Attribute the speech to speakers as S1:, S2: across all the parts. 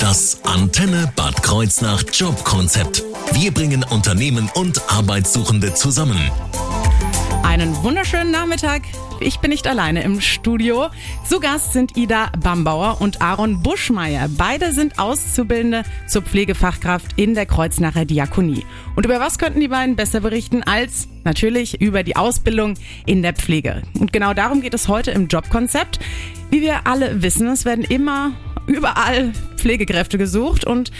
S1: Das Antenne Bad Kreuznach Jobkonzept. Wir bringen Unternehmen und Arbeitssuchende zusammen.
S2: Einen wunderschönen Nachmittag. Ich bin nicht alleine im Studio. Zu Gast sind Ida Bambauer und Aaron Buschmeier. Beide sind Auszubildende zur Pflegefachkraft in der Kreuznacher Diakonie. Und über was könnten die beiden besser berichten als natürlich über die Ausbildung in der Pflege? Und genau darum geht es heute im Jobkonzept. Wie wir alle wissen, es werden immer überall Pflegekräfte gesucht und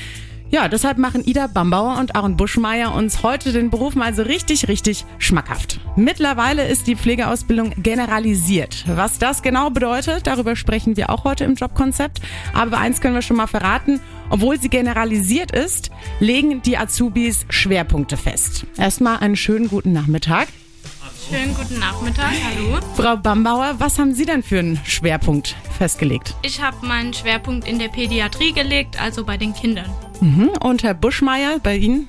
S2: ja, deshalb machen Ida Bambauer und Aaron Buschmeier uns heute den Beruf mal so richtig, richtig schmackhaft. Mittlerweile ist die Pflegeausbildung generalisiert. Was das genau bedeutet, darüber sprechen wir auch heute im Jobkonzept. Aber eins können wir schon mal verraten. Obwohl sie generalisiert ist, legen die Azubis Schwerpunkte fest. Erstmal einen schönen guten Nachmittag.
S3: Schönen guten Nachmittag, hallo.
S2: Frau Bambauer, was haben Sie denn für einen Schwerpunkt festgelegt?
S3: Ich habe meinen Schwerpunkt in der Pädiatrie gelegt, also bei den Kindern.
S2: Mhm. Und Herr Buschmeier, bei Ihnen?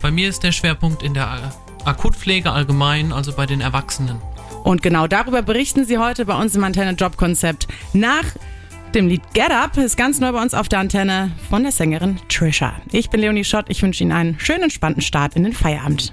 S4: Bei mir ist der Schwerpunkt in der Akutpflege allgemein, also bei den Erwachsenen.
S2: Und genau darüber berichten Sie heute bei uns im Antenne Jobkonzept nach dem Lied Get Up ist ganz neu bei uns auf der Antenne von der Sängerin Trisha. Ich bin Leonie Schott, ich wünsche Ihnen einen schönen, entspannten Start in den Feierabend.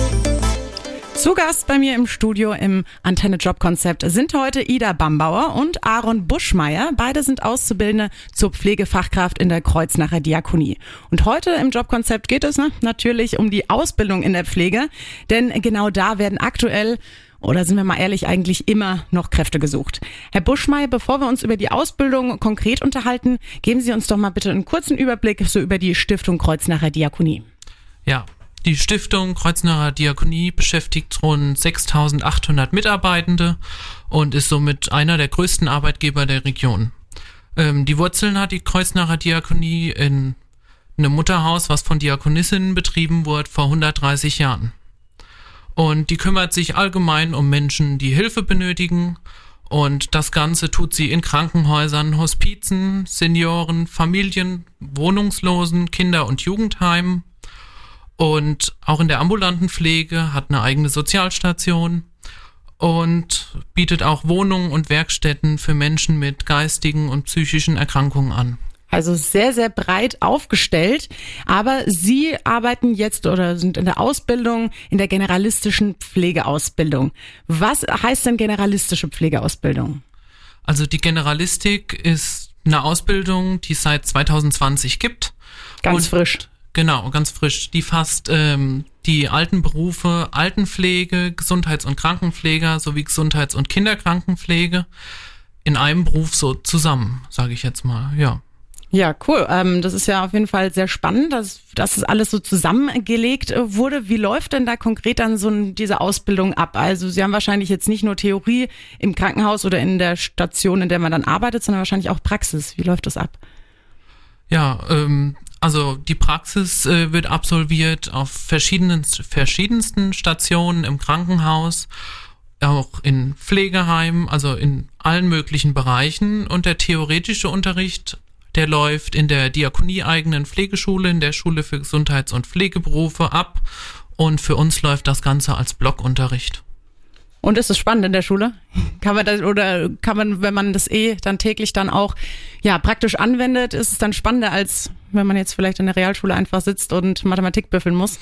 S2: Zu Gast bei mir im Studio im Antenne Jobkonzept sind heute Ida Bambauer und Aaron Buschmeier. Beide sind Auszubildende zur Pflegefachkraft in der Kreuznacher Diakonie. Und heute im Jobkonzept geht es ne, natürlich um die Ausbildung in der Pflege, denn genau da werden aktuell oder sind wir mal ehrlich, eigentlich immer noch Kräfte gesucht. Herr Buschmeier, bevor wir uns über die Ausbildung konkret unterhalten, geben Sie uns doch mal bitte einen kurzen Überblick so über die Stiftung Kreuznacher Diakonie.
S4: Ja, die Stiftung Kreuznacher Diakonie beschäftigt rund 6800 Mitarbeitende und ist somit einer der größten Arbeitgeber der Region. Ähm, die Wurzeln hat die Kreuznacher Diakonie in einem Mutterhaus, was von Diakonissinnen betrieben wurde, vor 130 Jahren. Und die kümmert sich allgemein um Menschen, die Hilfe benötigen. Und das Ganze tut sie in Krankenhäusern, Hospizen, Senioren, Familien, Wohnungslosen, Kinder- und Jugendheimen und auch in der ambulanten Pflege hat eine eigene Sozialstation und bietet auch Wohnungen und Werkstätten für Menschen mit geistigen und psychischen Erkrankungen an.
S2: Also sehr, sehr breit aufgestellt. Aber Sie arbeiten jetzt oder sind in der Ausbildung, in der generalistischen Pflegeausbildung. Was heißt denn generalistische Pflegeausbildung?
S4: Also die Generalistik ist eine Ausbildung, die es seit 2020 gibt.
S2: Ganz frisch.
S4: Genau, ganz frisch. Die fasst ähm, die alten Berufe Altenpflege, Gesundheits- und Krankenpfleger sowie Gesundheits- und Kinderkrankenpflege in einem Beruf so zusammen, sage ich jetzt mal, ja.
S2: Ja, cool. Ähm, das ist ja auf jeden Fall sehr spannend, dass, dass das alles so zusammengelegt äh, wurde. Wie läuft denn da konkret dann so diese Ausbildung ab? Also Sie haben wahrscheinlich jetzt nicht nur Theorie im Krankenhaus oder in der Station, in der man dann arbeitet, sondern wahrscheinlich auch Praxis. Wie läuft das ab?
S4: Ja, ähm, also die Praxis äh, wird absolviert auf verschiedenen, verschiedensten Stationen im Krankenhaus, auch in Pflegeheimen, also in allen möglichen Bereichen. Und der theoretische Unterricht, der läuft in der diakonieeigenen Pflegeschule, in der Schule für Gesundheits- und Pflegeberufe ab. Und für uns läuft das Ganze als Blockunterricht.
S2: Und ist es spannend in der Schule? Kann man das, oder kann man, wenn man das eh dann täglich dann auch, ja, praktisch anwendet, ist es dann spannender, als wenn man jetzt vielleicht in der Realschule einfach sitzt und Mathematik büffeln muss?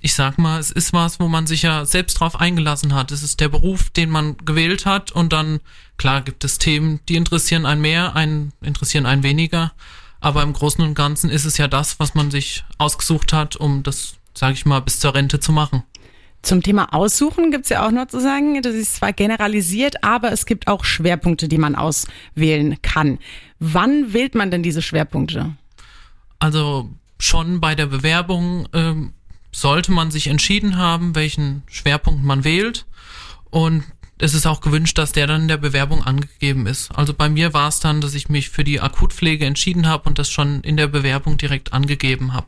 S4: Ich sag mal, es ist was, wo man sich ja selbst drauf eingelassen hat. Es ist der Beruf, den man gewählt hat und dann, klar, gibt es Themen, die interessieren einen mehr, einen interessieren einen weniger. Aber im Großen und Ganzen ist es ja das, was man sich ausgesucht hat, um das, sag ich mal, bis zur Rente zu machen.
S2: Zum Thema Aussuchen gibt's ja auch noch zu sagen, das ist zwar generalisiert, aber es gibt auch Schwerpunkte, die man auswählen kann. Wann wählt man denn diese Schwerpunkte?
S4: Also schon bei der Bewerbung ähm, sollte man sich entschieden haben, welchen Schwerpunkt man wählt. Und es ist auch gewünscht, dass der dann in der Bewerbung angegeben ist. Also bei mir war es dann, dass ich mich für die Akutpflege entschieden habe und das schon in der Bewerbung direkt angegeben habe.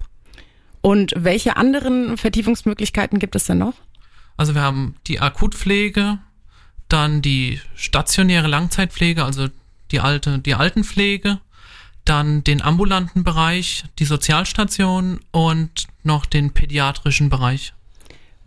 S2: Und welche anderen Vertiefungsmöglichkeiten gibt es denn noch?
S4: Also wir haben die Akutpflege, dann die stationäre Langzeitpflege, also die alte, die Altenpflege, dann den ambulanten Bereich, die Sozialstation und noch den pädiatrischen Bereich.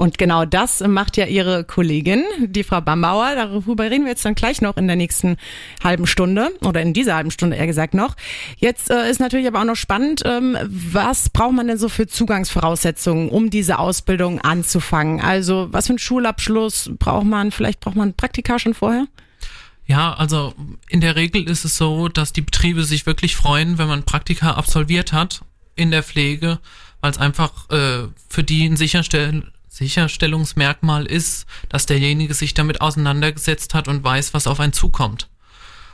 S2: Und genau das macht ja Ihre Kollegin, die Frau Bambauer. Darüber reden wir jetzt dann gleich noch in der nächsten halben Stunde oder in dieser halben Stunde eher gesagt noch. Jetzt äh, ist natürlich aber auch noch spannend, ähm, was braucht man denn so für Zugangsvoraussetzungen, um diese Ausbildung anzufangen? Also was für einen Schulabschluss braucht man? Vielleicht braucht man Praktika schon vorher?
S4: Ja, also in der Regel ist es so, dass die Betriebe sich wirklich freuen, wenn man Praktika absolviert hat in der Pflege, weil es einfach äh, für die ein Sicherstellen Sicherstellungsmerkmal ist, dass derjenige sich damit auseinandergesetzt hat und weiß, was auf einen zukommt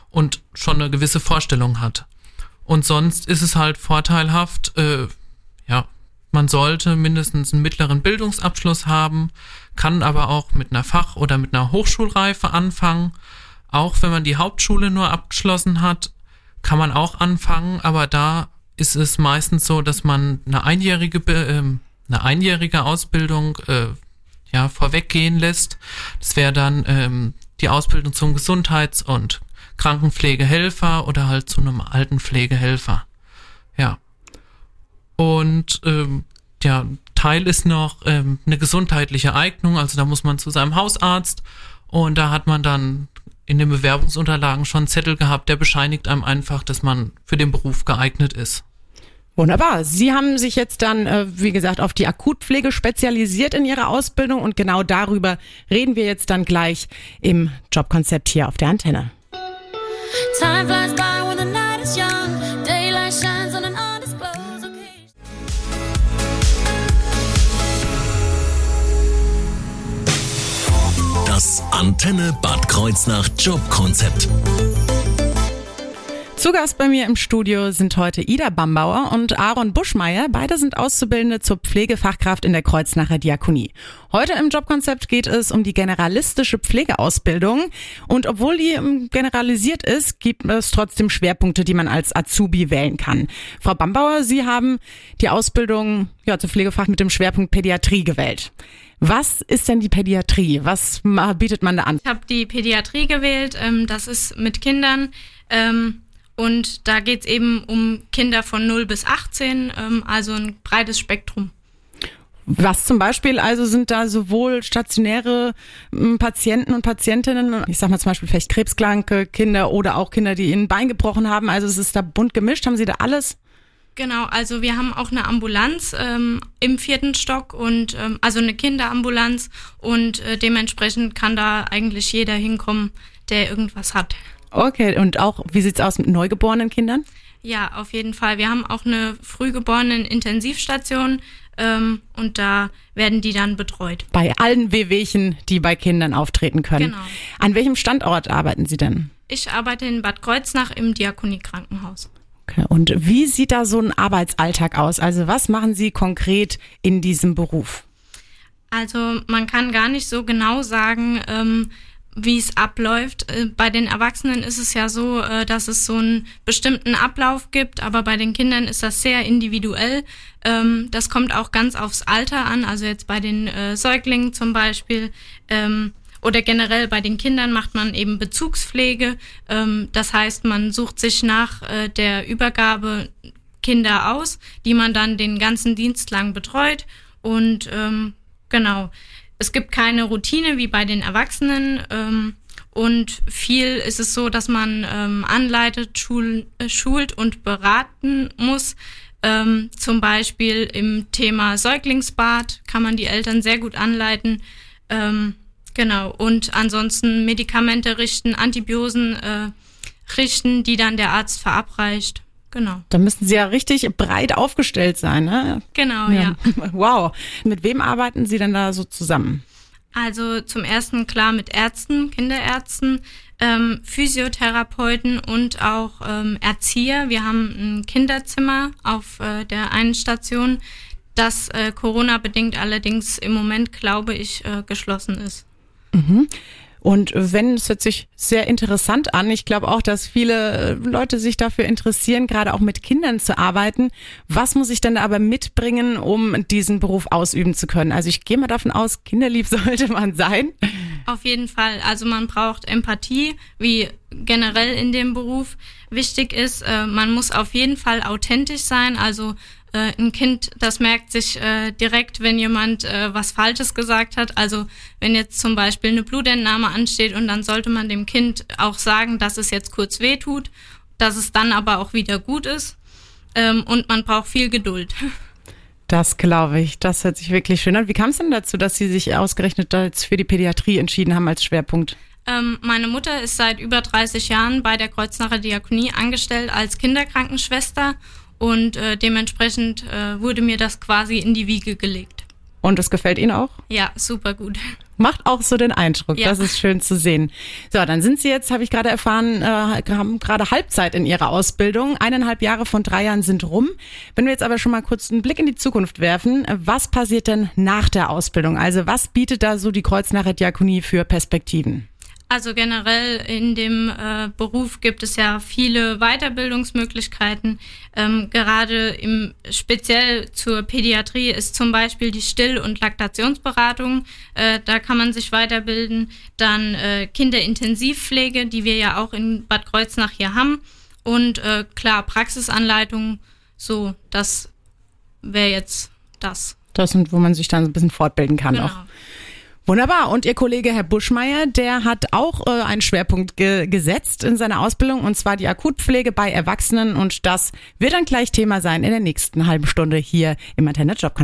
S4: und schon eine gewisse Vorstellung hat. Und sonst ist es halt vorteilhaft, äh, ja, man sollte mindestens einen mittleren Bildungsabschluss haben, kann aber auch mit einer Fach- oder mit einer Hochschulreife anfangen. Auch wenn man die Hauptschule nur abgeschlossen hat, kann man auch anfangen, aber da ist es meistens so, dass man eine einjährige äh, eine einjährige Ausbildung äh, ja, vorweggehen lässt. Das wäre dann ähm, die Ausbildung zum Gesundheits- und Krankenpflegehelfer oder halt zu einem Altenpflegehelfer. Ja. Und ähm, ja, Teil ist noch ähm, eine gesundheitliche Eignung, also da muss man zu seinem Hausarzt und da hat man dann in den Bewerbungsunterlagen schon einen Zettel gehabt, der bescheinigt einem einfach, dass man für den Beruf geeignet ist.
S2: Wunderbar. Sie haben sich jetzt dann, äh, wie gesagt, auf die Akutpflege spezialisiert in Ihrer Ausbildung und genau darüber reden wir jetzt dann gleich im Jobkonzept hier auf der Antenne.
S1: Das Antenne Bad Kreuznach Jobkonzept.
S2: Zu Gast bei mir im Studio sind heute Ida Bambauer und Aaron Buschmeier. Beide sind Auszubildende zur Pflegefachkraft in der Kreuznacher Diakonie. Heute im Jobkonzept geht es um die generalistische Pflegeausbildung. Und obwohl die ähm, generalisiert ist, gibt es trotzdem Schwerpunkte, die man als Azubi wählen kann. Frau Bambauer, Sie haben die Ausbildung ja, zur Pflegefach mit dem Schwerpunkt Pädiatrie gewählt. Was ist denn die Pädiatrie? Was bietet man da an?
S3: Ich habe die Pädiatrie gewählt. Ähm, das ist mit Kindern. Ähm, und da geht es eben um Kinder von 0 bis 18, ähm, also ein breites Spektrum.
S2: Was zum Beispiel also sind da sowohl stationäre ähm, Patienten und Patientinnen, ich sag mal zum Beispiel vielleicht krebskranke Kinder oder auch Kinder, die ihnen Bein gebrochen haben. Also es ist da bunt gemischt. Haben Sie da alles?
S3: Genau, also wir haben auch eine Ambulanz ähm, im vierten Stock und ähm, also eine Kinderambulanz und äh, dementsprechend kann da eigentlich jeder hinkommen, der irgendwas hat.
S2: Okay, und auch, wie sieht's aus mit neugeborenen Kindern?
S3: Ja, auf jeden Fall. Wir haben auch eine frühgeborenen Intensivstation ähm, und da werden die dann betreut.
S2: Bei allen Wehwehchen, die bei Kindern auftreten können.
S3: Genau.
S2: An welchem Standort arbeiten Sie denn?
S3: Ich arbeite in Bad Kreuznach im Diakoniekrankenhaus.
S2: Okay. Und wie sieht da so ein Arbeitsalltag aus? Also was machen Sie konkret in diesem Beruf?
S3: Also man kann gar nicht so genau sagen, ähm, wie es abläuft. Äh, bei den Erwachsenen ist es ja so, äh, dass es so einen bestimmten Ablauf gibt, aber bei den Kindern ist das sehr individuell. Ähm, das kommt auch ganz aufs Alter an, also jetzt bei den äh, Säuglingen zum Beispiel ähm, oder generell bei den Kindern macht man eben Bezugspflege. Ähm, das heißt, man sucht sich nach der Übergabe Kinder aus, die man dann den ganzen Dienst lang betreut und genau es gibt keine Routine wie bei den Erwachsenen. Ähm, und viel ist es so, dass man ähm, anleitet, schul, äh, schult und beraten muss. Ähm, zum Beispiel im Thema Säuglingsbad kann man die Eltern sehr gut anleiten. Ähm, genau. Und ansonsten Medikamente richten, Antibiosen äh, richten, die dann der Arzt verabreicht. Genau.
S2: Da müssen Sie ja richtig breit aufgestellt sein, ne?
S3: Genau, ja. ja.
S2: Wow. Mit wem arbeiten Sie denn da so zusammen?
S3: Also zum ersten klar mit Ärzten, Kinderärzten, ähm, Physiotherapeuten und auch ähm, Erzieher. Wir haben ein Kinderzimmer auf äh, der einen Station, das äh, Corona-bedingt allerdings im Moment, glaube ich, äh, geschlossen ist.
S2: Mhm. Und wenn, es hört sich sehr interessant an. Ich glaube auch, dass viele äh, Leute sich dafür interessieren, gerade auch mit Kindern zu arbeiten. Was muss ich denn da aber mitbringen, um diesen Beruf ausüben zu können? Also ich gehe mal davon aus, kinderlieb sollte man sein.
S3: Auf jeden Fall. Also man braucht Empathie, wie generell in dem Beruf wichtig ist. Äh, man muss auf jeden Fall authentisch sein. Also äh, ein Kind, das merkt sich äh, direkt, wenn jemand äh, was Falsches gesagt hat. Also wenn jetzt zum Beispiel eine Blutentnahme ansteht und dann sollte man dem Kind auch sagen, dass es jetzt kurz weh tut, dass es dann aber auch wieder gut ist. Ähm, und man braucht viel Geduld.
S2: Das glaube ich. Das hört sich wirklich schön an. Wie kam es denn dazu, dass Sie sich ausgerechnet für die Pädiatrie entschieden haben als Schwerpunkt?
S3: Ähm, meine Mutter ist seit über 30 Jahren bei der Kreuznacher Diakonie angestellt als Kinderkrankenschwester und äh, dementsprechend äh, wurde mir das quasi in die Wiege gelegt.
S2: Und das gefällt Ihnen auch?
S3: Ja, super gut.
S2: Macht auch so den Eindruck.
S3: Ja.
S2: Das ist schön zu sehen. So, dann sind Sie jetzt, habe ich gerade erfahren, äh, haben gerade Halbzeit in Ihrer Ausbildung. Eineinhalb Jahre von drei Jahren sind rum. Wenn wir jetzt aber schon mal kurz einen Blick in die Zukunft werfen, was passiert denn nach der Ausbildung? Also was bietet da so die Kreuznacher Diakonie für Perspektiven?
S3: Also generell in dem äh, Beruf gibt es ja viele Weiterbildungsmöglichkeiten. Ähm, gerade im speziell zur Pädiatrie ist zum Beispiel die Still- und Laktationsberatung. Äh, da kann man sich weiterbilden. Dann äh, Kinderintensivpflege, die wir ja auch in Bad Kreuznach hier haben. Und äh, klar Praxisanleitungen. So, das wäre jetzt das.
S2: Das sind, wo man sich dann so ein bisschen fortbilden kann
S3: Genau.
S2: auch. Wunderbar. Und Ihr Kollege Herr Buschmeier, der hat auch äh, einen Schwerpunkt ge gesetzt in seiner Ausbildung, und zwar die Akutpflege bei Erwachsenen. Und das wird dann gleich Thema sein in der nächsten halben Stunde hier im Antenne Job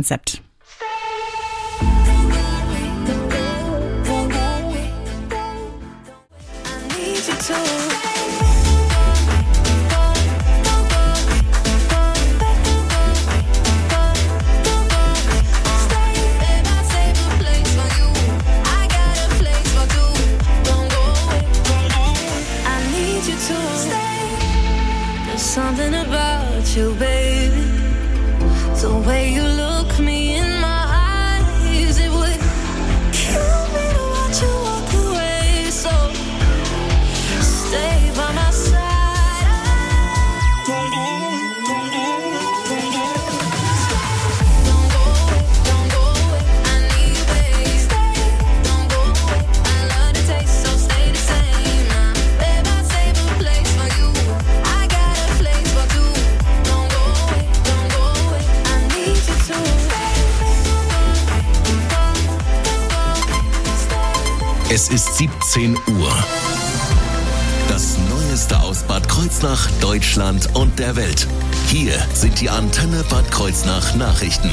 S1: sind die Antenne Bad Kreuznach Nachrichten.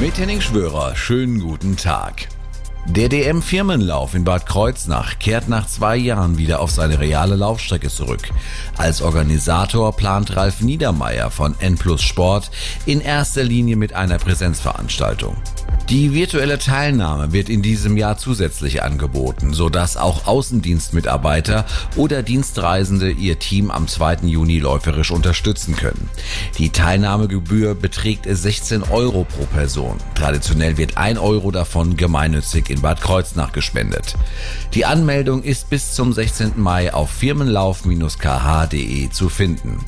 S5: Mit Henning Schwörer, schönen guten Tag. Der DM-Firmenlauf in Bad Kreuznach kehrt nach zwei Jahren wieder auf seine reale Laufstrecke zurück. Als Organisator plant Ralf Niedermeyer von N Plus Sport in erster Linie mit einer Präsenzveranstaltung. Die virtuelle Teilnahme wird in diesem Jahr zusätzlich angeboten, sodass auch Außendienstmitarbeiter oder Dienstreisende ihr Team am 2. Juni läuferisch unterstützen können. Die Teilnahmegebühr beträgt 16 Euro pro Person. Traditionell wird 1 Euro davon gemeinnützig in Bad Kreuznach gespendet. Die Anmeldung ist bis zum 16. Mai auf firmenlauf-kh.de zu finden.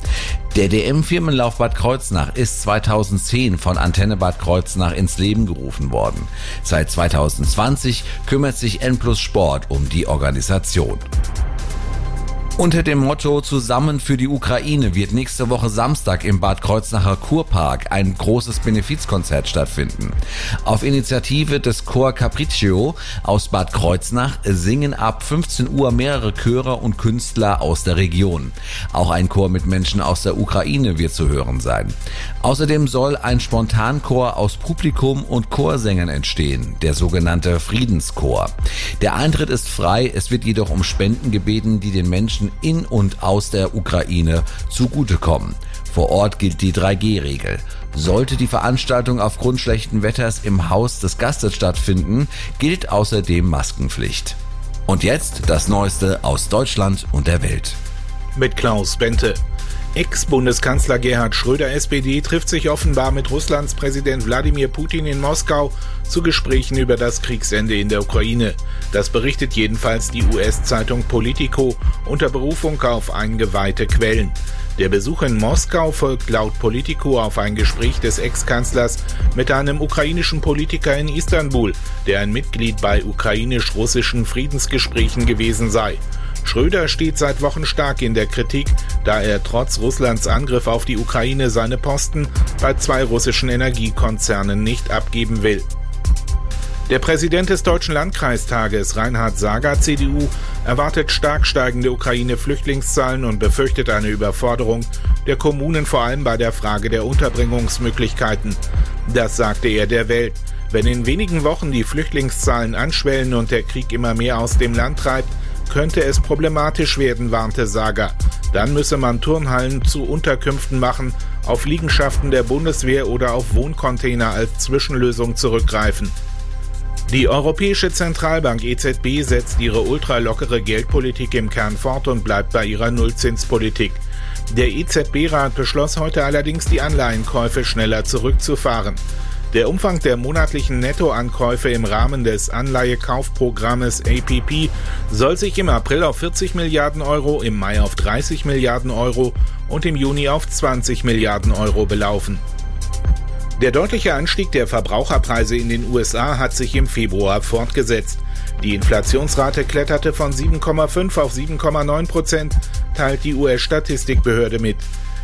S5: Der DM-Firmenlauf Bad Kreuznach ist 2010 von Antenne Bad Kreuznach ins Leben gerufen worden. Seit 2020 kümmert sich N Plus Sport um die Organisation. Unter dem Motto Zusammen für die Ukraine wird nächste Woche Samstag im Bad Kreuznacher Kurpark ein großes Benefizkonzert stattfinden. Auf Initiative des Chor Capriccio aus Bad Kreuznach singen ab 15 Uhr mehrere Chöre und Künstler aus der Region. Auch ein Chor mit Menschen aus der Ukraine wird zu hören sein. Außerdem soll ein Spontanchor aus Publikum und Chorsängern entstehen, der sogenannte Friedenschor. Der Eintritt ist frei, es wird jedoch um Spenden gebeten, die den Menschen in und aus der Ukraine zugutekommen. Vor Ort gilt die 3G-Regel. Sollte die Veranstaltung aufgrund schlechten Wetters im Haus des Gastes stattfinden, gilt außerdem Maskenpflicht. Und jetzt das Neueste aus Deutschland und der Welt.
S6: mit Klaus Bente. Ex-Bundeskanzler Gerhard Schröder SPD trifft sich offenbar mit Russlands Präsident Wladimir Putin in Moskau zu Gesprächen über das Kriegsende in der Ukraine. Das berichtet jedenfalls die US-Zeitung Politico unter Berufung auf eingeweihte Quellen. Der Besuch in Moskau folgt laut Politico auf ein Gespräch des Ex-Kanzlers mit einem ukrainischen Politiker in Istanbul, der ein Mitglied bei ukrainisch-russischen Friedensgesprächen gewesen sei. Schröder steht seit Wochen stark in der Kritik, da er trotz Russlands Angriff auf die Ukraine seine Posten bei zwei russischen Energiekonzernen nicht abgeben will. Der Präsident des Deutschen Landkreistages, Reinhard Sager, CDU, erwartet stark steigende Ukraine-Flüchtlingszahlen und befürchtet eine Überforderung der Kommunen vor allem bei der Frage der Unterbringungsmöglichkeiten. Das sagte er der Welt. Wenn in wenigen Wochen die Flüchtlingszahlen anschwellen und der Krieg immer mehr aus dem Land treibt, könnte es problematisch werden, warnte Sager. Dann müsse man Turnhallen zu Unterkünften machen, auf Liegenschaften der Bundeswehr oder auf Wohncontainer als Zwischenlösung zurückgreifen. Die Europäische Zentralbank EZB setzt ihre ultralockere Geldpolitik im Kern fort und bleibt bei ihrer Nullzinspolitik. Der EZB-Rat beschloss heute allerdings, die Anleihenkäufe schneller zurückzufahren. Der Umfang der monatlichen Nettoankäufe im Rahmen des Anleihekaufprogrammes APP soll sich im April auf 40 Milliarden Euro, im Mai auf 30 Milliarden Euro und im Juni auf 20 Milliarden Euro belaufen. Der deutliche Anstieg der Verbraucherpreise in den USA hat sich im Februar fortgesetzt. Die Inflationsrate kletterte von 7,5 auf 7,9 Prozent, teilt die US-Statistikbehörde mit.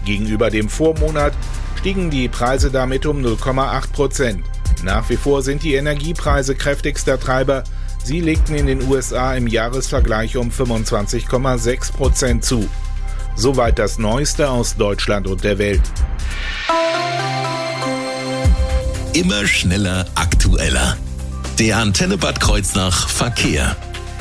S6: Gegenüber dem Vormonat stiegen die Preise damit um 0,8 Prozent. Nach wie vor sind die Energiepreise kräftigster Treiber. Sie legten in den USA im Jahresvergleich um 25,6 Prozent zu. Soweit das Neueste aus Deutschland und der Welt.
S1: Immer schneller, aktueller. Der Antenne Bad Kreuznach Verkehr.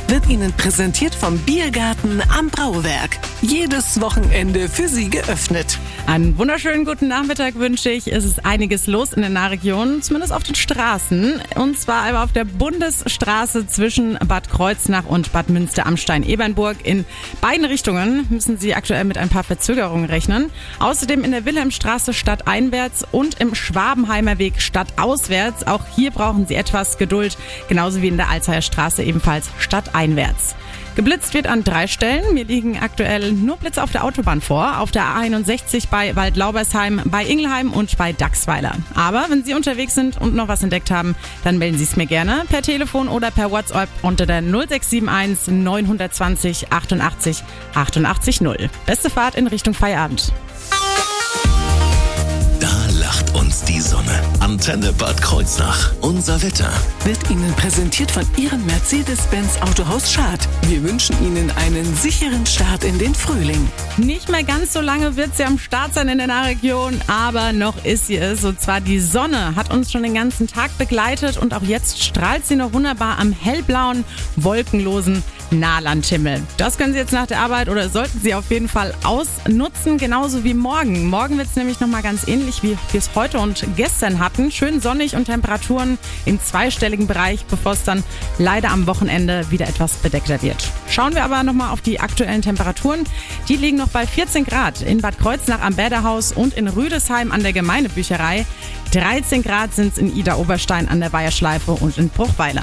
S7: Wird Ihnen präsentiert vom Biergarten am Brauwerk. Jedes Wochenende für Sie geöffnet.
S2: Einen wunderschönen guten Nachmittag wünsche ich. Es ist einiges los in der Nahregion, zumindest auf den Straßen. Und zwar einmal auf der Bundesstraße zwischen Bad Kreuznach und Bad Münster am Stein-Ebernburg. In beiden Richtungen müssen Sie aktuell mit ein paar Verzögerungen rechnen. Außerdem in der Wilhelmstraße stadteinwärts und im Schwabenheimer Weg stadtauswärts. Auch hier brauchen Sie etwas Geduld, genauso wie in der Alzheimer Straße ebenfalls stadteinwärts. Geblitzt wird an drei Stellen. Mir liegen aktuell nur Blitze auf der Autobahn vor. Auf der A61 bei Waldlaubersheim, bei Ingelheim und bei Dachsweiler. Aber wenn Sie unterwegs sind und noch was entdeckt haben, dann melden Sie es mir gerne per Telefon oder per WhatsApp unter der 0671 920 88 88 0. Beste Fahrt in Richtung Feierabend.
S1: Die Sonne. Antenne Bad Kreuznach. Unser Wetter.
S7: Wird Ihnen präsentiert von Ihrem Mercedes-Benz Autohaus Schad. Wir wünschen Ihnen einen sicheren Start in den Frühling.
S2: Nicht mehr ganz so lange wird sie am Start sein in der Nahregion, aber noch ist sie es. Und zwar die Sonne hat uns schon den ganzen Tag begleitet und auch jetzt strahlt sie noch wunderbar am hellblauen, wolkenlosen Nahlandhimmel. Das können Sie jetzt nach der Arbeit oder sollten Sie auf jeden Fall ausnutzen, genauso wie morgen. Morgen wird es nämlich nochmal ganz ähnlich, wie wir es heute und gestern hatten. Schön sonnig und Temperaturen im zweistelligen Bereich, bevor es dann leider am Wochenende wieder etwas bedeckter wird. Schauen wir aber nochmal auf die aktuellen Temperaturen. Die liegen noch bei 14 Grad in Bad Kreuznach am Bäderhaus und in Rüdesheim an der Gemeindebücherei. 13 Grad sind es in Ida-Oberstein an der Weiherschleife und in Bruchweiler.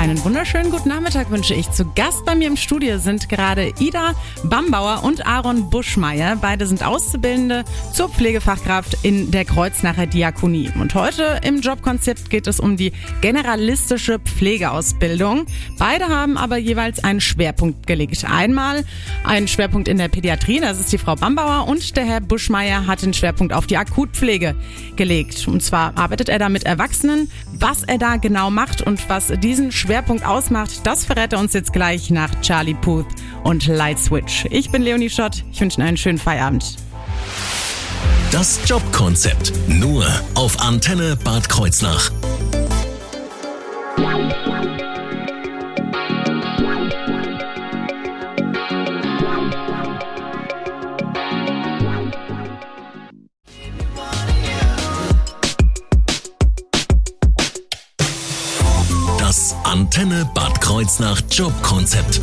S2: Einen wunderschönen guten Nachmittag wünsche ich. Zu Gast bei mir im Studio sind gerade Ida Bambauer und Aaron Buschmeier. Beide sind Auszubildende zur Pflegefachkraft in der Kreuznacher Diakonie. Und heute im Jobkonzept geht es um die generalistische Pflegeausbildung. Beide haben aber jeweils einen Schwerpunkt gelegt. Einmal einen Schwerpunkt in der Pädiatrie, das ist die Frau Bambauer, und der Herr Buschmeier hat den Schwerpunkt auf die Akutpflege gelegt. Und zwar arbeitet er da mit Erwachsenen. Was er da genau macht und was diesen Schwerpunkt ausmacht, das verrät er uns jetzt gleich nach Charlie Puth und Light Switch. Ich bin Leonie Schott. Ich wünsche Ihnen einen schönen Feierabend.
S1: Das Jobkonzept. Nur auf Antenne Bad Kreuznach. Kreuznach Jobkonzept.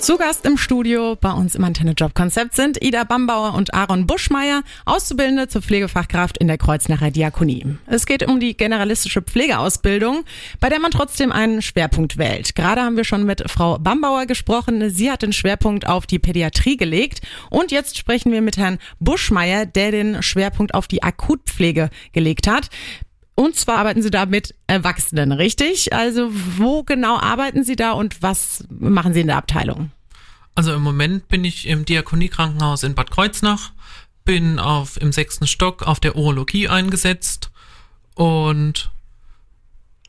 S2: Zu Gast im Studio bei uns im Antenne Job Konzept sind Ida Bambauer und Aaron Buschmeier, Auszubildende zur Pflegefachkraft in der Kreuznacher Diakonie. Es geht um die generalistische Pflegeausbildung, bei der man trotzdem einen Schwerpunkt wählt. Gerade haben wir schon mit Frau Bambauer gesprochen. Sie hat den Schwerpunkt auf die Pädiatrie gelegt. Und jetzt sprechen wir mit Herrn Buschmeier, der den Schwerpunkt auf die Akutpflege gelegt hat. Und zwar arbeiten Sie da mit Erwachsenen, richtig? Also wo genau arbeiten Sie da und was machen Sie in der Abteilung?
S4: Also im Moment bin ich im Diakoniekrankenhaus in Bad Kreuznach, bin auf im sechsten Stock auf der Urologie eingesetzt und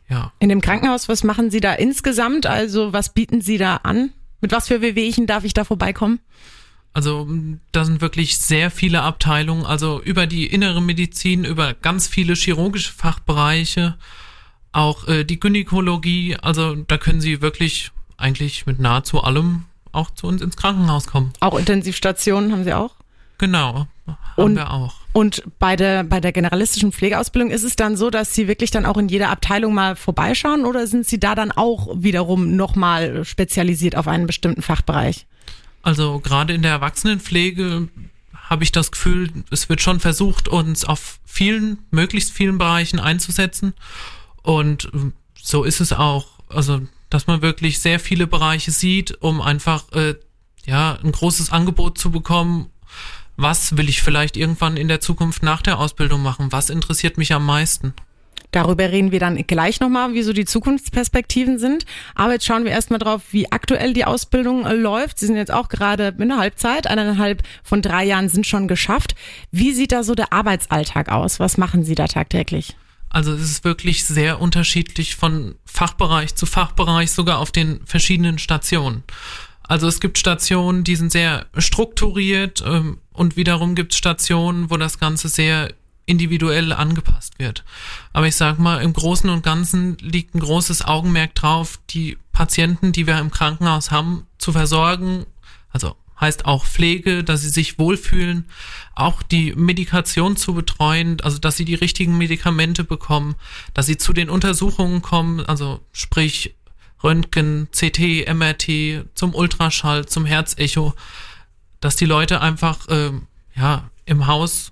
S4: ja,
S2: In dem Krankenhaus, was machen Sie da insgesamt? Also was bieten Sie da an? Mit was für Wehwehchen darf ich da vorbeikommen?
S4: Also da sind wirklich sehr viele Abteilungen, also über die innere Medizin, über ganz viele chirurgische Fachbereiche, auch äh, die Gynäkologie, also da können Sie wirklich eigentlich mit nahezu allem auch zu uns ins Krankenhaus kommen.
S2: Auch Intensivstationen haben Sie auch?
S4: Genau, haben
S2: Und-
S4: wir auch.
S2: Und bei der, bei der generalistischen Pflegeausbildung ist es dann so, dass Sie wirklich dann auch in jeder Abteilung mal vorbeischauen oder sind Sie da dann auch wiederum nochmal spezialisiert auf einen bestimmten Fachbereich?
S4: Also gerade in der Erwachsenenpflege habe ich das Gefühl, es wird schon versucht, uns auf vielen, möglichst vielen Bereichen einzusetzen. Und ähm, so ist es auch. Also, dass man wirklich sehr viele Bereiche sieht, um einfach äh, ja ein großes Angebot zu bekommen. Was will ich vielleicht irgendwann in der Zukunft nach der Ausbildung machen? Was interessiert mich am meisten?
S2: Darüber reden wir dann gleich nochmal, wie so die Zukunftsperspektiven sind. Aber jetzt schauen wir erstmal drauf, wie aktuell die Ausbildung äh, läuft. Sie sind jetzt auch gerade in der Halbzeit, eineinhalb von drei Jahren sind schon geschafft. Wie sieht da so der Arbeitsalltag aus? Was machen Sie da tagtäglich?
S4: Also es ist wirklich sehr unterschiedlich von Fachbereich zu Fachbereich, sogar auf den verschiedenen Stationen. Also es gibt Stationen, die sind sehr strukturiert ähm, und wiederum gibt es Stationen, wo das Ganze sehr individuell angepasst wird. Aber ich sag mal, im Großen und Ganzen liegt ein großes Augenmerk drauf, die Patienten, die wir im Krankenhaus haben, zu versorgen. Also heißt auch Pflege, dass sie sich wohlfühlen, auch die Medikation zu betreuen, also dass sie die richtigen Medikamente bekommen, dass sie zu den Untersuchungen kommen, also sprich Röntgen, CT, MRT, zum Ultraschall, zum Herzecho, dass die Leute einfach ähm, ja im Haus,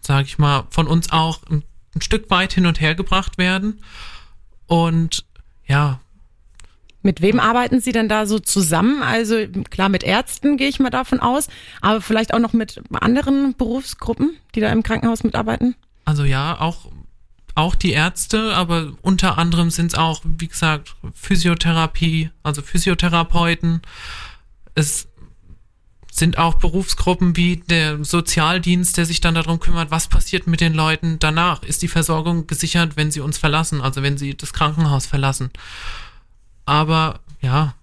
S4: sage ich mal, von uns auch ein, ein Stück weit hin und her gebracht werden und ja,
S2: Mit wem arbeiten Sie denn da so zusammen? Also klar, mit Ärzten gehe ich mal davon aus, aber vielleicht auch noch mit anderen Berufsgruppen, die da im Krankenhaus mitarbeiten?
S4: Also ja, auch, auch die Ärzte, aber unter anderem sind es auch, wie gesagt, Physiotherapie, also Physiotherapeuten. Es sind auch Berufsgruppen wie der Sozialdienst, der sich dann darum kümmert, was passiert mit den Leuten danach. Ist die Versorgung gesichert, wenn sie uns verlassen, also wenn sie das Krankenhaus verlassen. Aber ja,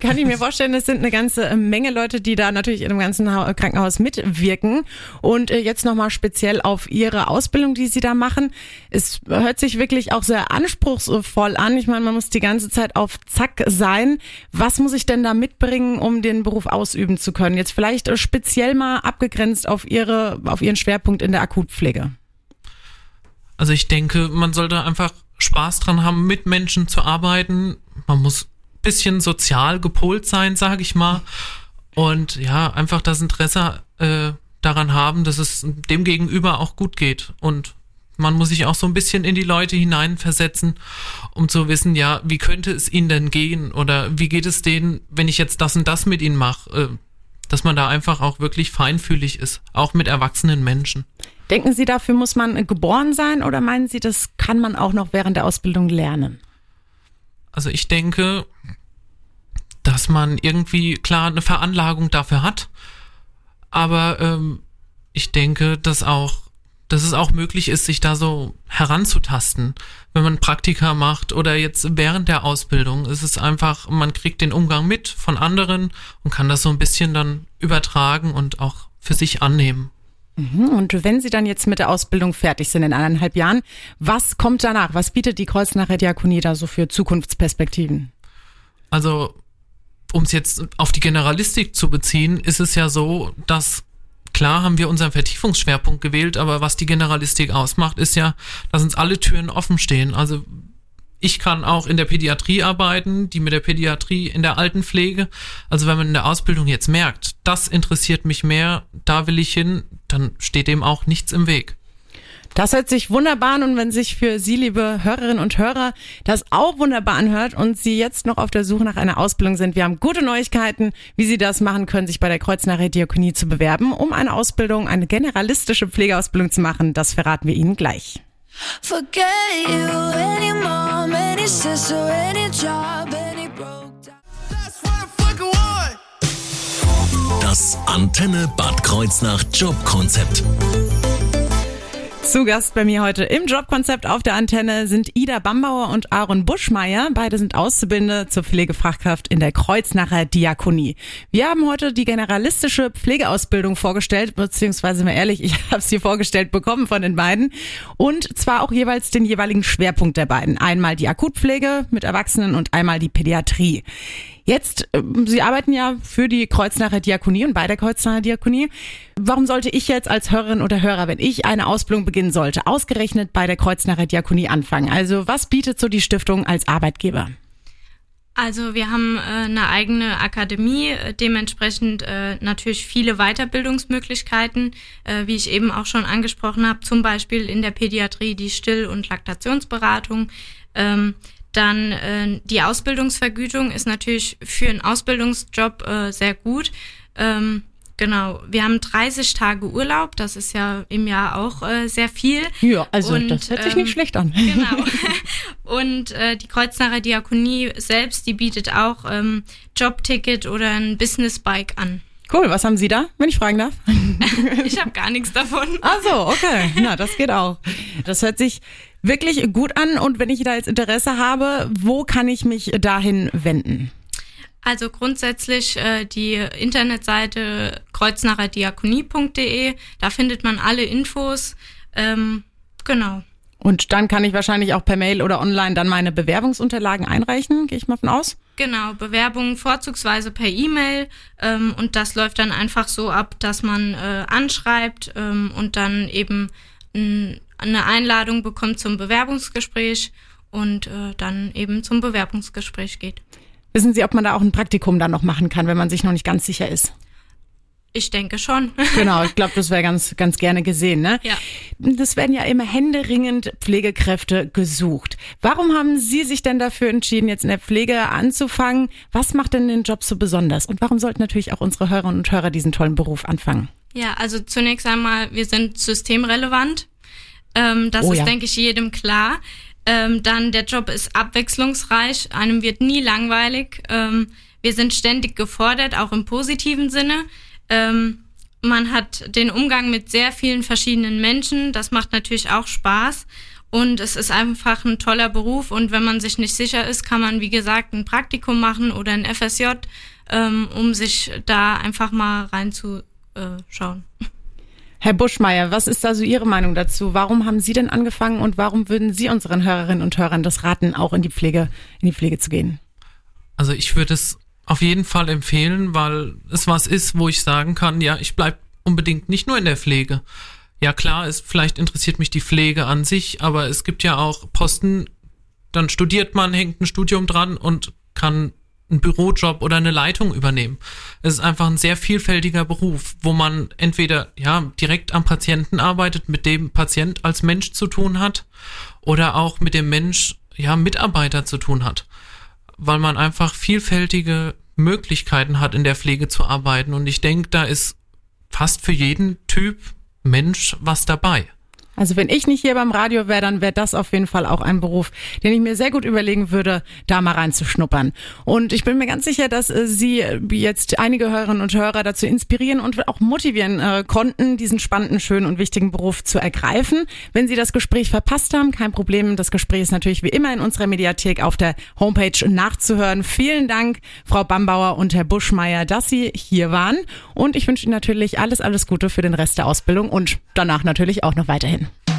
S2: Kann ich mir vorstellen, es sind eine ganze Menge Leute, die da natürlich in dem ganzen Ha- Krankenhaus mitwirken. Und äh, jetzt nochmal speziell auf Ihre Ausbildung, die Sie da machen. Es hört sich wirklich auch sehr anspruchsvoll an. Ich meine, man muss die ganze Zeit auf Zack sein. Was muss ich denn da mitbringen, um den Beruf ausüben zu können? Jetzt vielleicht äh, speziell mal abgegrenzt auf Ihre, auf Ihren Schwerpunkt in der Akutpflege.
S4: Also ich denke, man sollte einfach Spaß dran haben, mit Menschen zu arbeiten. Man muss bisschen sozial gepolt sein, sage ich mal. Und ja, einfach das Interesse äh, daran haben, dass es dem Gegenüber auch gut geht. Und man muss sich auch so ein bisschen in die Leute hineinversetzen, um zu wissen, ja, wie könnte es ihnen denn gehen? Oder wie geht es denen, wenn ich jetzt das und das mit ihnen mache? Äh, dass man da einfach auch wirklich feinfühlig ist, auch mit erwachsenen Menschen.
S2: Denken Sie, dafür muss man geboren sein oder meinen Sie, das kann man auch noch während der Ausbildung lernen?
S4: Also ich denke, dass man irgendwie klar eine Veranlagung dafür hat, aber ähm, ich denke, dass auch, dass es auch möglich ist, sich da so heranzutasten, wenn man Praktika macht oder jetzt während der Ausbildung. ist Es einfach, man kriegt den Umgang mit von anderen und kann das so ein bisschen dann übertragen und auch für sich annehmen.
S2: Mhm, Und wenn Sie dann jetzt mit der Ausbildung fertig sind in eineinhalb Jahren, was kommt danach? Was bietet die Kreuznacher Diakonie da so für Zukunftsperspektiven?
S4: Also, um es jetzt auf die Generalistik zu beziehen, ist es ja so, dass klar haben wir unseren Vertiefungsschwerpunkt gewählt, aber was die Generalistik ausmacht, ist ja, dass uns alle Türen offen stehen. Also Ich kann auch in der Pädiatrie arbeiten, die mit der Pädiatrie in der Altenpflege. Also wenn man in der Ausbildung jetzt merkt, das interessiert mich mehr, da will ich hin, dann steht dem auch nichts im Weg.
S2: Das hört sich wunderbar an und wenn sich für Sie, liebe Hörerinnen und Hörer, das auch wunderbar anhört und Sie jetzt noch auf der Suche nach einer Ausbildung sind, wir haben gute Neuigkeiten, wie Sie das machen können, sich bei der Kreuznacher Diakonie zu bewerben, um eine Ausbildung, eine generalistische Pflegeausbildung zu machen. Das verraten wir Ihnen gleich.
S8: Forget you, any mom, any sister, any job,
S1: Das Antenne Bad Kreuznach Jobkonzept.
S2: Zu Gast bei mir heute im Jobkonzept auf der Antenne sind Ida Bambauer und Aaron Buschmeier. Beide sind Auszubildende zur Pflegefachkraft in der Kreuznacher Diakonie. Wir haben heute die generalistische Pflegeausbildung vorgestellt, beziehungsweise mal ehrlich, ich habe sie vorgestellt bekommen von den beiden. Und zwar auch jeweils den jeweiligen Schwerpunkt der beiden. Einmal die Akutpflege mit Erwachsenen und einmal die Pädiatrie. Jetzt, ähm, Sie arbeiten ja für die Kreuznacher Diakonie und bei der Kreuznacher Diakonie. Warum sollte ich jetzt als Hörerin oder Hörer, wenn ich eine Ausbildung beginnen sollte, ausgerechnet bei der Kreuznacher Diakonie anfangen? Also was bietet so die Stiftung als Arbeitgeber?
S3: Also wir haben äh, eine eigene Akademie, äh, dementsprechend äh, natürlich viele Weiterbildungsmöglichkeiten, äh, wie ich eben auch schon angesprochen habe, zum Beispiel in der Pädiatrie die Still- und Laktationsberatung. Ähm, dann äh, die Ausbildungsvergütung ist natürlich für einen Ausbildungsjob äh, sehr gut. Ähm, genau, wir haben 30 Tage Urlaub, das ist ja im Jahr auch äh, sehr viel.
S2: Ja, also
S3: Und,
S2: das hört sich
S3: ähm,
S2: nicht schlecht an.
S3: Genau. Und äh, die Kreuznacher Diakonie selbst, die bietet auch ähm, Jobticket oder ein Businessbike an.
S2: Cool, was haben Sie da, wenn ich fragen darf?
S3: Ich habe gar nichts davon.
S2: Ach so, okay. Na, das geht auch. Das hört sich wirklich gut an. Und wenn ich da jetzt Interesse habe, wo kann ich mich dahin wenden?
S3: Also grundsätzlich äh, die Internetseite kreuznacherdiakonie.de, da findet man alle Infos. Ähm, genau.
S2: Und dann kann ich wahrscheinlich auch per Mail oder online dann meine Bewerbungsunterlagen einreichen, gehe ich mal von aus.
S3: Genau, Bewerbungen vorzugsweise per E-Mail ähm, und das läuft dann einfach so ab, dass man äh, anschreibt ähm, und dann eben n, eine Einladung bekommt zum Bewerbungsgespräch und äh, dann eben zum Bewerbungsgespräch geht.
S2: Wissen Sie, ob man da auch ein Praktikum dann noch machen kann, wenn man sich noch nicht ganz sicher ist?
S3: Ich denke schon.
S2: Genau, ich glaube, das wäre ganz, ganz gerne gesehen. Ne?
S3: Ja.
S2: Das werden ja immer händeringend Pflegekräfte gesucht. Warum haben Sie sich denn dafür entschieden, jetzt in der Pflege anzufangen? Was macht denn den Job so besonders? Und warum sollten natürlich auch unsere Hörerinnen und Hörer diesen tollen Beruf anfangen?
S3: Ja, also zunächst einmal, wir sind systemrelevant. Ähm, das
S2: Oh
S3: ist,
S2: ja.
S3: denke ich, jedem klar. Ähm, dann der Job ist abwechslungsreich, einem wird nie langweilig. Ähm, wir sind ständig gefordert, auch im positiven Sinne. Ähm, man hat den Umgang mit sehr vielen verschiedenen Menschen. Das macht natürlich auch Spaß. Und es ist einfach ein toller Beruf. Und wenn man sich nicht sicher ist, kann man, wie gesagt, ein Praktikum machen oder ein FSJ, ähm, um sich da einfach mal reinzuschauen.
S2: Herr Buschmeier, was ist da so Ihre Meinung dazu? Warum haben Sie denn angefangen und warum würden Sie unseren Hörerinnen und Hörern das raten, auch in die Pflege, in die Pflege zu gehen?
S4: Also ich würde es auf jeden Fall empfehlen, weil es was ist, wo ich sagen kann, ja, ich bleib unbedingt nicht nur in der Pflege. Ja klar, es vielleicht interessiert mich die Pflege an sich, aber es gibt ja auch Posten, dann studiert man, hängt ein Studium dran und kann einen Bürojob oder eine Leitung übernehmen. Es ist einfach ein sehr vielfältiger Beruf, wo man entweder ja direkt am Patienten arbeitet, mit dem Patient als Mensch zu tun hat oder auch mit dem Mensch ja Mitarbeiter zu tun hat, weil man einfach vielfältige Möglichkeiten hat in der Pflege zu arbeiten und ich denke, da ist fast für jeden Typ Mensch was dabei.
S2: Also wenn ich nicht hier beim Radio wäre, dann wäre das auf jeden Fall auch ein Beruf, den ich mir sehr gut überlegen würde, da mal reinzuschnuppern. Und ich bin mir ganz sicher, dass äh, Sie jetzt einige Hörerinnen und Hörer dazu inspirieren und auch motivieren äh, konnten, diesen spannenden, schönen und wichtigen Beruf zu ergreifen. Wenn Sie das Gespräch verpasst haben, kein Problem. Das Gespräch ist natürlich wie immer in unserer Mediathek auf der Homepage nachzuhören. Vielen Dank, Frau Bambauer und Herr Buschmeier, dass Sie hier waren. Und ich wünsche Ihnen natürlich alles, alles Gute für den Rest der Ausbildung und danach natürlich auch noch weiterhin. Bye.